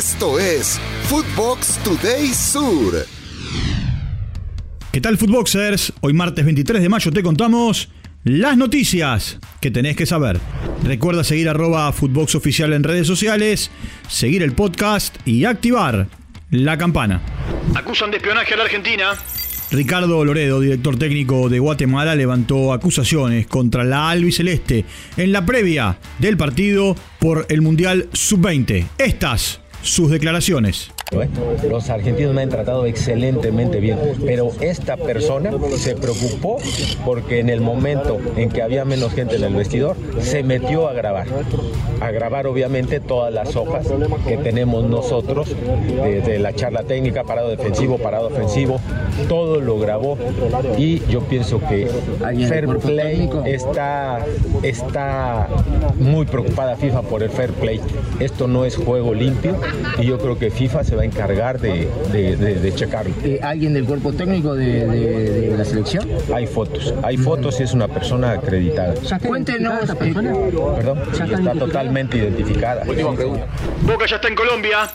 Esto es Footbox Today Sur. ¿Qué tal, Footboxers? Hoy martes 23 de mayo te contamos las noticias que tenés que saber. Recuerda seguir arroba Footbox Oficial en redes sociales, seguir el podcast y activar la campana. Acusan de espionaje a la Argentina. Ricardo Loredo, director técnico de Guatemala, levantó acusaciones contra la albiceleste en la previa del partido por el Mundial Sub-20. Estas sus declaraciones. Los argentinos me han tratado excelentemente bien, pero esta persona se preocupó porque en el momento en que había menos gente en el vestidor, se metió a grabar. A grabar obviamente todas las hojas que tenemos nosotros, desde la charla técnica, parado defensivo, parado ofensivo, todo lo grabó y yo pienso que Fair Play está, está muy preocupada FIFA por el Fair Play. Esto no es juego limpio y yo creo que FIFA se va a encargar de, de, checarlo. Eh, ¿Alguien del cuerpo técnico de, la selección? Hay fotos, hay fotos y es una persona acreditada. Cuéntenos. Esta persona? Perdón, está totalmente identificada. Boca ya está en Colombia.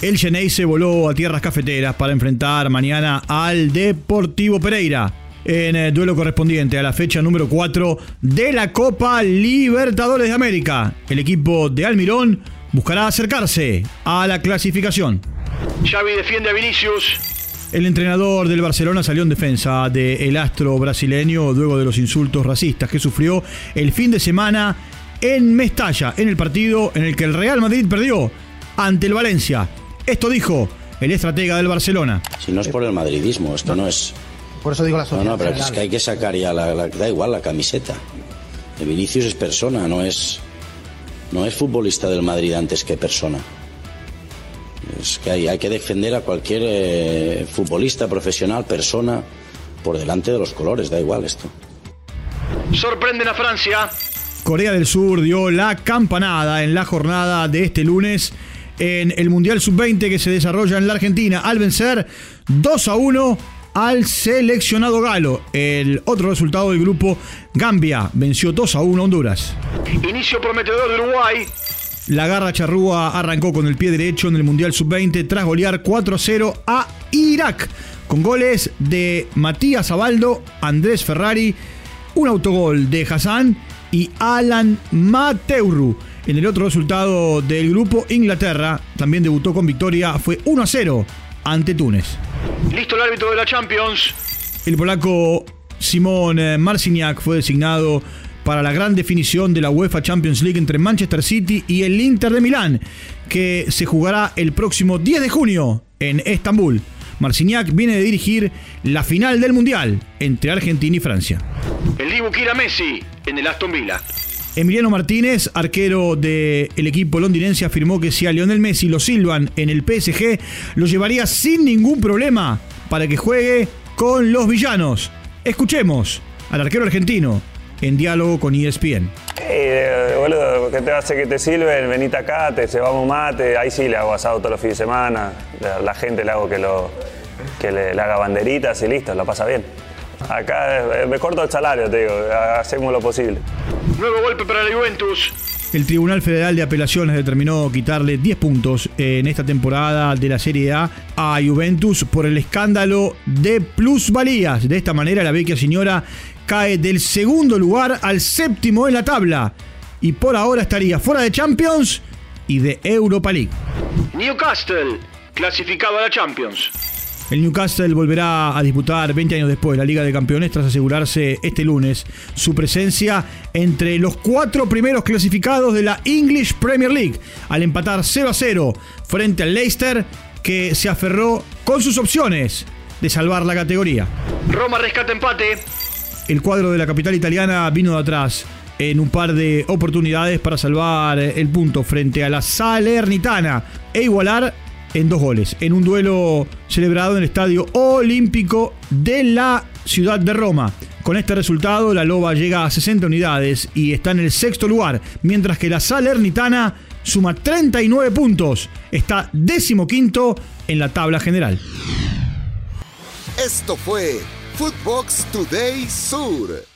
El Genei se voló a tierras cafeteras para enfrentar mañana al Deportivo Pereira en el duelo correspondiente a la fecha número 4 de la Copa Libertadores de América. El equipo de Almirón buscará acercarse a la clasificación. Xavi defiende a Vinicius. El entrenador del Barcelona salió en defensa del astro brasileño luego de los insultos racistas que sufrió el fin de semana en Mestalla, en el partido en el que el Real Madrid perdió ante el Valencia. Esto dijo el estratega del Barcelona. Si no es por el madridismo, esto no, es... Por eso digo la No, no, pero es que hay que sacar ya la, da igual la camiseta. El Vinicius es persona, no es no es futbolista del Madrid antes que persona. Es que hay, hay que defender a cualquier eh, futbolista, profesional, persona, por delante de los colores, da igual esto. Sorprenden a Francia. Corea del Sur dio la campanada en la jornada de este lunes en el Mundial Sub-20 que se desarrolla en la Argentina al vencer 2 a 1 al seleccionado galo. El otro resultado del grupo, Gambia venció 2 a 1 a Honduras. Inicio prometedor de Uruguay. La garra charrúa arrancó con el pie derecho en el Mundial Sub-20 tras golear 4 a 0 a Irak, con goles de Matías Abaldo, Andrés Ferrari, un autogol de Hassan y Alan Mateuru. En el otro resultado del grupo, Inglaterra también debutó con victoria, fue 1 a 0 ante Túnez. Listo el árbitro de la Champions. El polaco Simón eh, Marciniak fue designado para la gran definición de la UEFA Champions League entre Manchester City y el Inter de Milán, que se jugará el próximo 10 de junio en Estambul. Marciniak viene de dirigir la final del Mundial entre Argentina y Francia. El Dibu Kira Messi en el Aston Villa. Emiliano Martínez, arquero del equipo londinense, afirmó que si a Lionel Messi lo silban en el PSG, lo llevaría sin ningún problema para que juegue con los villanos. Escuchemos al arquero argentino en diálogo con ESPN. Eh, boludo, ¿qué te hace que te sirven? Venite acá, te llevamos mate. Ahí sí le hago asado todos los fines de semana. La, la gente le hago que, lo, que le, le haga banderitas y listo, la pasa bien. Acá me corto el salario, te digo, hacemos lo posible. Nuevo golpe para la Juventus. El Tribunal Federal de Apelaciones determinó quitarle 10 puntos en esta temporada de la Serie A a Juventus por el escándalo de plusvalías. De esta manera, la vecchia señora cae del segundo lugar al séptimo en la tabla y por ahora estaría fuera de Champions y de Europa League. Newcastle, clasificado a la Champions. El Newcastle volverá a disputar 20 años después la Liga de Campeones tras asegurarse este lunes su presencia entre los cuatro primeros clasificados de la English Premier League al empatar 0 a 0 frente al Leicester que se aferró con sus opciones de salvar la categoría. Roma rescata empate. El cuadro de la capital italiana vino de atrás en un par de oportunidades para salvar el punto frente a la Salernitana e igualar en dos goles, en un duelo celebrado en el Estadio Olímpico de la ciudad de Roma. Con este resultado, la Loba llega a 60 unidades y está en el sexto lugar, mientras que la Salernitana suma 39 puntos, está decimoquinto en la tabla general. Esto fue Footbox Today Sur.